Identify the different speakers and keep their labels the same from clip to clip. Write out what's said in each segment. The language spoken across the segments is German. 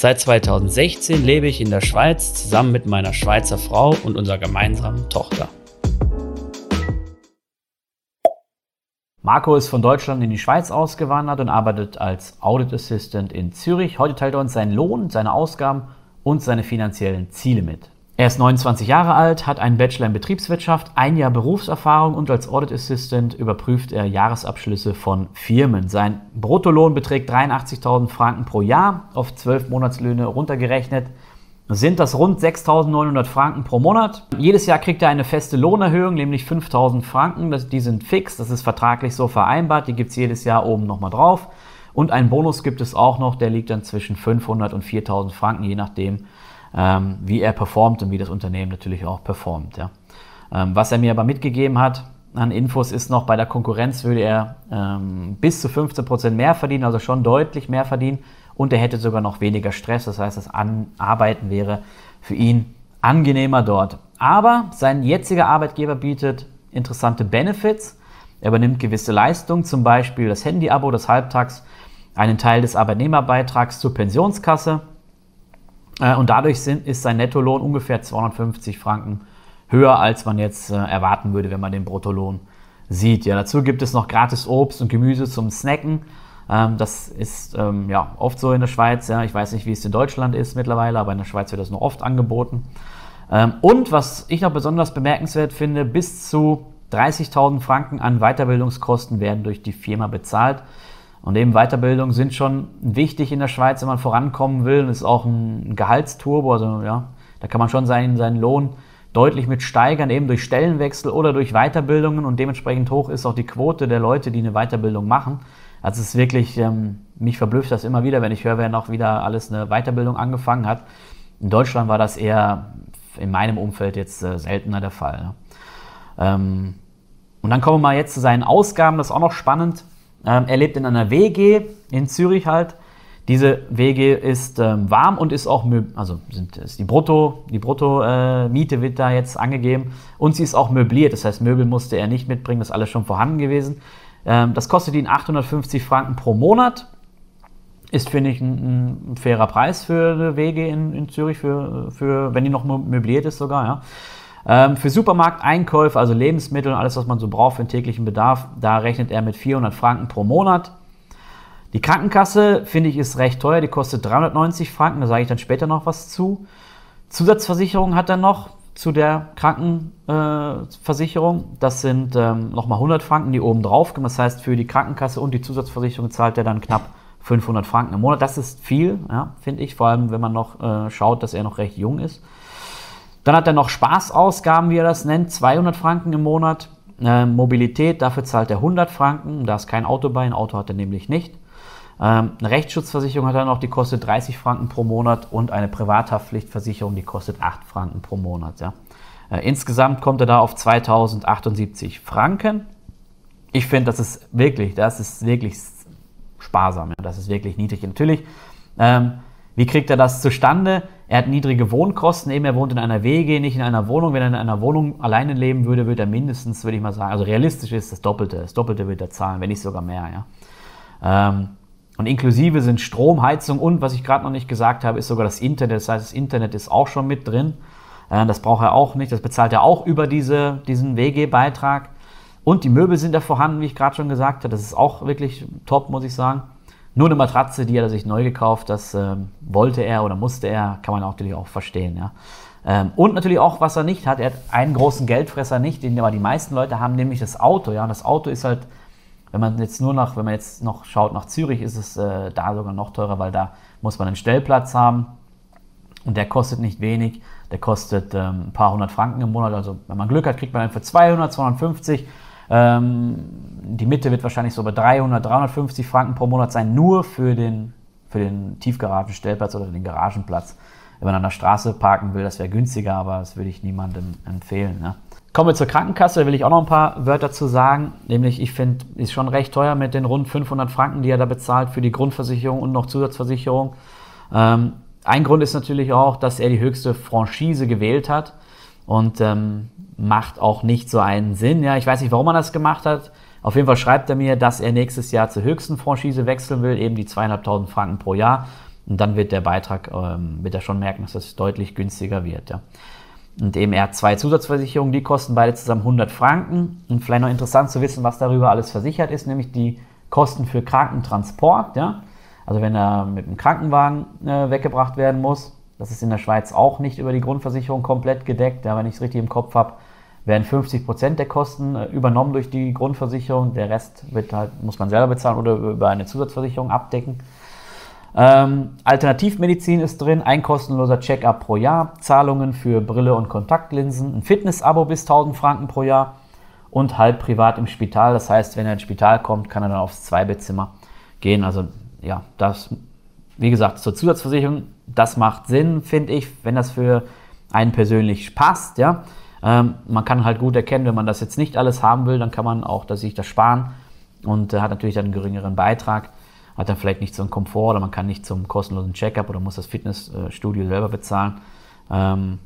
Speaker 1: Seit 2016 lebe ich in der Schweiz zusammen mit meiner Schweizer Frau und unserer gemeinsamen Tochter.
Speaker 2: Marco ist von Deutschland in die Schweiz ausgewandert und arbeitet als Audit Assistant in Zürich. Heute teilt er uns seinen Lohn, seine Ausgaben und seine finanziellen Ziele mit. Er ist 29 Jahre alt, hat einen Bachelor in Betriebswirtschaft, ein Jahr Berufserfahrung und als Audit Assistant überprüft er Jahresabschlüsse von Firmen. Sein Bruttolohn beträgt 83.000 Franken pro Jahr, auf 12 Monatslöhne runtergerechnet sind das rund 6.900 Franken pro Monat. Jedes Jahr kriegt er eine feste Lohnerhöhung, nämlich 5.000 Franken. die sind fix, das ist vertraglich so vereinbart. Die gibt es jedes Jahr oben nochmal drauf. Und einen Bonus gibt es auch noch, der liegt dann zwischen 500 und 4.000 Franken, je nachdem, ähm, wie er performt und wie das Unternehmen natürlich auch performt. Ja. Ähm, was er mir aber mitgegeben hat an Infos ist noch, bei der Konkurrenz würde er ähm, bis zu 15% mehr verdienen, also schon deutlich mehr verdienen und er hätte sogar noch weniger Stress. Das heißt, das Arbeiten wäre für ihn angenehmer dort. Aber sein jetziger Arbeitgeber bietet interessante Benefits. Er übernimmt gewisse Leistungen, zum Beispiel das Handy-Abo, das Halbtags, einen Teil des Arbeitnehmerbeitrags zur Pensionskasse äh, und dadurch sind, ist sein Nettolohn ungefähr 250 Franken höher, als man jetzt äh, erwarten würde, wenn man den Bruttolohn sieht. Ja, dazu gibt es noch gratis Obst und Gemüse zum Snacken. Ähm, das ist ähm, ja, oft so in der Schweiz. Ja. Ich weiß nicht, wie es in Deutschland ist mittlerweile, aber in der Schweiz wird das noch oft angeboten. Ähm, und was ich noch besonders bemerkenswert finde, bis zu 30.000 Franken an Weiterbildungskosten werden durch die Firma bezahlt. Und eben Weiterbildung sind schon wichtig in der Schweiz, wenn man vorankommen will. Und ist auch ein Gehaltsturbo. Also ja, da kann man schon seinen, seinen Lohn deutlich mit steigern, eben durch Stellenwechsel oder durch Weiterbildungen. Und dementsprechend hoch ist auch die Quote der Leute, die eine Weiterbildung machen. Also es ist wirklich, ähm, mich verblüfft das immer wieder, wenn ich höre, wer noch wieder alles eine Weiterbildung angefangen hat. In Deutschland war das eher in meinem Umfeld jetzt äh, seltener der Fall. Ne? Ähm, und dann kommen wir mal jetzt zu seinen Ausgaben, das ist auch noch spannend. Ähm, er lebt in einer WG in Zürich halt. Diese WG ist ähm, warm und ist auch, also sind, ist die Brutto, die Brutto-Miete äh, wird da jetzt angegeben und sie ist auch möbliert. Das heißt, Möbel musste er nicht mitbringen, das ist alles schon vorhanden gewesen. Ähm, das kostet ihn 850 Franken pro Monat. Ist, finde ich, ein, ein, fairer Preis für eine WG in, in Zürich, für, für, wenn die noch möbliert ist sogar, ja. Ähm, für Supermarkteinkäufe, also Lebensmittel und alles, was man so braucht für den täglichen Bedarf, da rechnet er mit 400 Franken pro Monat. Die Krankenkasse, finde ich, ist recht teuer. Die kostet 390 Franken. Da sage ich dann später noch was zu. Zusatzversicherung hat er noch zu der Krankenversicherung. Äh, das sind ähm, nochmal 100 Franken, die oben drauf kommen. Das heißt, für die Krankenkasse und die Zusatzversicherung zahlt er dann knapp 500 Franken im Monat. Das ist viel, ja, finde ich, vor allem wenn man noch äh, schaut, dass er noch recht jung ist. Dann hat er noch Spaßausgaben, wie er das nennt, 200 Franken im Monat. Äh, Mobilität, dafür zahlt er 100 Franken. Da ist kein Auto bei, ein Auto hat er nämlich nicht. Ähm, eine Rechtsschutzversicherung hat er noch, die kostet 30 Franken pro Monat und eine Privathaftpflichtversicherung, die kostet 8 Franken pro Monat. Ja. Äh, insgesamt kommt er da auf 2078 Franken. Ich finde, das ist wirklich, das ist wirklich sparsam. Ja. Das ist wirklich niedrig. Natürlich, ähm, wie kriegt er das zustande? Er hat niedrige Wohnkosten, eben er wohnt in einer WG, nicht in einer Wohnung. Wenn er in einer Wohnung alleine leben würde, würde er mindestens, würde ich mal sagen, also realistisch ist das Doppelte. Das Doppelte wird er zahlen, wenn nicht sogar mehr. Ja. Ähm, und inklusive sind Strom, Heizung und, was ich gerade noch nicht gesagt habe, ist sogar das Internet. Das heißt, das Internet ist auch schon mit drin. Äh, das braucht er auch nicht. Das bezahlt er auch über diese, diesen WG-Beitrag. Und die Möbel sind da vorhanden, wie ich gerade schon gesagt habe. Das ist auch wirklich top, muss ich sagen. Nur eine Matratze, die hat er sich neu gekauft, das äh, wollte er oder musste er, kann man natürlich auch verstehen. Ja. Ähm, und natürlich auch, was er nicht hat, er hat einen großen Geldfresser nicht, den aber die meisten Leute haben, nämlich das Auto. Ja. Und das Auto ist halt, wenn man jetzt nur nach, wenn man jetzt noch schaut nach Zürich, ist es äh, da sogar noch teurer, weil da muss man einen Stellplatz haben und der kostet nicht wenig. Der kostet ähm, ein paar hundert Franken im Monat. Also wenn man Glück hat, kriegt man einen für 200, 250 ähm, die Mitte wird wahrscheinlich so bei 300, 350 Franken pro Monat sein, nur für den, für den Tiefgaragenstellplatz oder den Garagenplatz. Wenn man an der Straße parken will, das wäre günstiger, aber das würde ich niemandem empfehlen. Ne? Kommen wir zur Krankenkasse, da will ich auch noch ein paar Wörter zu sagen. Nämlich, ich finde, ist schon recht teuer mit den rund 500 Franken, die er da bezahlt für die Grundversicherung und noch Zusatzversicherung. Ähm, ein Grund ist natürlich auch, dass er die höchste Franchise gewählt hat und ähm, macht auch nicht so einen Sinn. Ja, ich weiß nicht, warum er das gemacht hat. Auf jeden Fall schreibt er mir, dass er nächstes Jahr zur höchsten Franchise wechseln will, eben die zweieinhalbtausend Franken pro Jahr. Und dann wird der Beitrag, ähm, wird er schon merken, dass das deutlich günstiger wird. Ja. Und eben er hat zwei Zusatzversicherungen, die kosten beide zusammen 100 Franken. Und vielleicht noch interessant zu wissen, was darüber alles versichert ist, nämlich die Kosten für Krankentransport. Ja. Also wenn er mit einem Krankenwagen äh, weggebracht werden muss, das ist in der Schweiz auch nicht über die Grundversicherung komplett gedeckt. Ja, wenn ich es richtig im Kopf habe, werden 50 Prozent der Kosten äh, übernommen durch die Grundversicherung. Der Rest wird halt, muss man selber bezahlen oder über eine Zusatzversicherung abdecken. Ähm, Alternativmedizin ist drin, ein kostenloser Check-up pro Jahr, Zahlungen für Brille und Kontaktlinsen, ein Fitness-Abo bis 1000 Franken pro Jahr und halb privat im Spital. Das heißt, wenn er ins Spital kommt, kann er dann aufs Zweibettzimmer gehen. Also ja, das, wie gesagt, zur Zusatzversicherung, das macht Sinn, finde ich, wenn das für einen persönlich passt. Ja, ähm, man kann halt gut erkennen, wenn man das jetzt nicht alles haben will, dann kann man auch dass sich das sparen und äh, hat natürlich dann einen geringeren Beitrag, hat dann vielleicht nicht so einen Komfort oder man kann nicht zum kostenlosen Checkup oder muss das Fitnessstudio selber bezahlen. Ähm,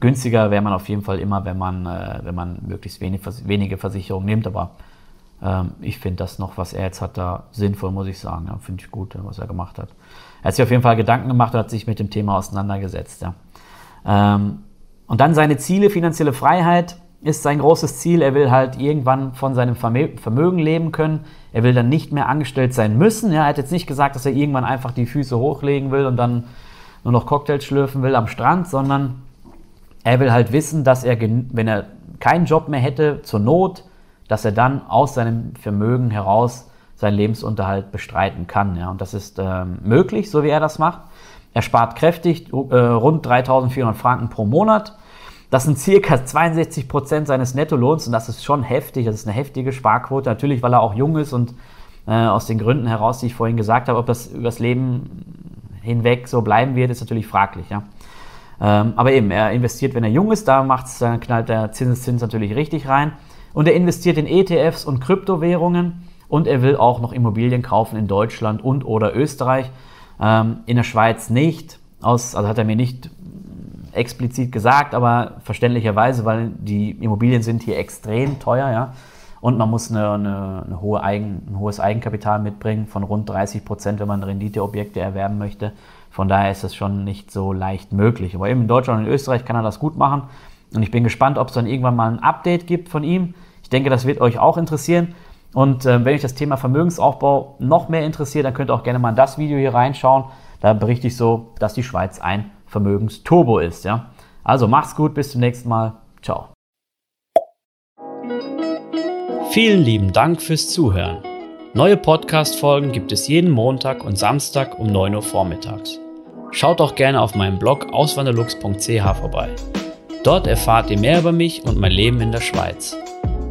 Speaker 2: günstiger wäre man auf jeden Fall immer, wenn man, äh, wenn man möglichst wenig, wenige Versicherungen nimmt, aber ähm, ich finde das noch, was er jetzt hat, da sinnvoll, muss ich sagen. Ja, finde ich gut, was er gemacht hat. Er hat sich auf jeden Fall Gedanken gemacht und hat sich mit dem Thema auseinandergesetzt. Ja. Ähm, und dann seine Ziele, finanzielle Freiheit ist sein großes Ziel. Er will halt irgendwann von seinem Vermögen leben können. Er will dann nicht mehr angestellt sein müssen. Ja, er hat jetzt nicht gesagt, dass er irgendwann einfach die Füße hochlegen will und dann nur noch Cocktails schlürfen will am Strand, sondern er will halt wissen, dass er, wenn er keinen Job mehr hätte, zur Not, dass er dann aus seinem Vermögen heraus seinen Lebensunterhalt bestreiten kann. Ja. Und das ist ähm, möglich, so wie er das macht. Er spart kräftig, äh, rund 3400 Franken pro Monat. Das sind circa 62 Prozent seines Nettolohns und das ist schon heftig. Das ist eine heftige Sparquote. Natürlich, weil er auch jung ist und äh, aus den Gründen heraus, die ich vorhin gesagt habe, ob das übers Leben hinweg so bleiben wird, ist natürlich fraglich. Ja. Ähm, aber eben, er investiert, wenn er jung ist, da macht's, dann knallt der Zinseszins natürlich richtig rein. Und er investiert in ETFs und Kryptowährungen und er will auch noch Immobilien kaufen in Deutschland und oder Österreich. Ähm, in der Schweiz nicht. Aus, also hat er mir nicht explizit gesagt, aber verständlicherweise, weil die Immobilien sind hier extrem teuer, ja. Und man muss eine, eine, eine hohe Eigen, ein hohes Eigenkapital mitbringen von rund 30 Prozent, wenn man Renditeobjekte erwerben möchte. Von daher ist das schon nicht so leicht möglich. Aber eben in Deutschland und in Österreich kann er das gut machen. Und ich bin gespannt, ob es dann irgendwann mal ein Update gibt von ihm. Ich denke, das wird euch auch interessieren. Und äh, wenn euch das Thema Vermögensaufbau noch mehr interessiert, dann könnt ihr auch gerne mal in das Video hier reinschauen. Da berichte ich so, dass die Schweiz ein Vermögensturbo ist. Ja? Also macht's gut, bis zum nächsten Mal. Ciao.
Speaker 1: Vielen lieben Dank fürs Zuhören. Neue Podcast-Folgen gibt es jeden Montag und Samstag um 9 Uhr vormittags. Schaut auch gerne auf meinem Blog auswanderlux.ch vorbei. Dort erfahrt ihr mehr über mich und mein Leben in der Schweiz.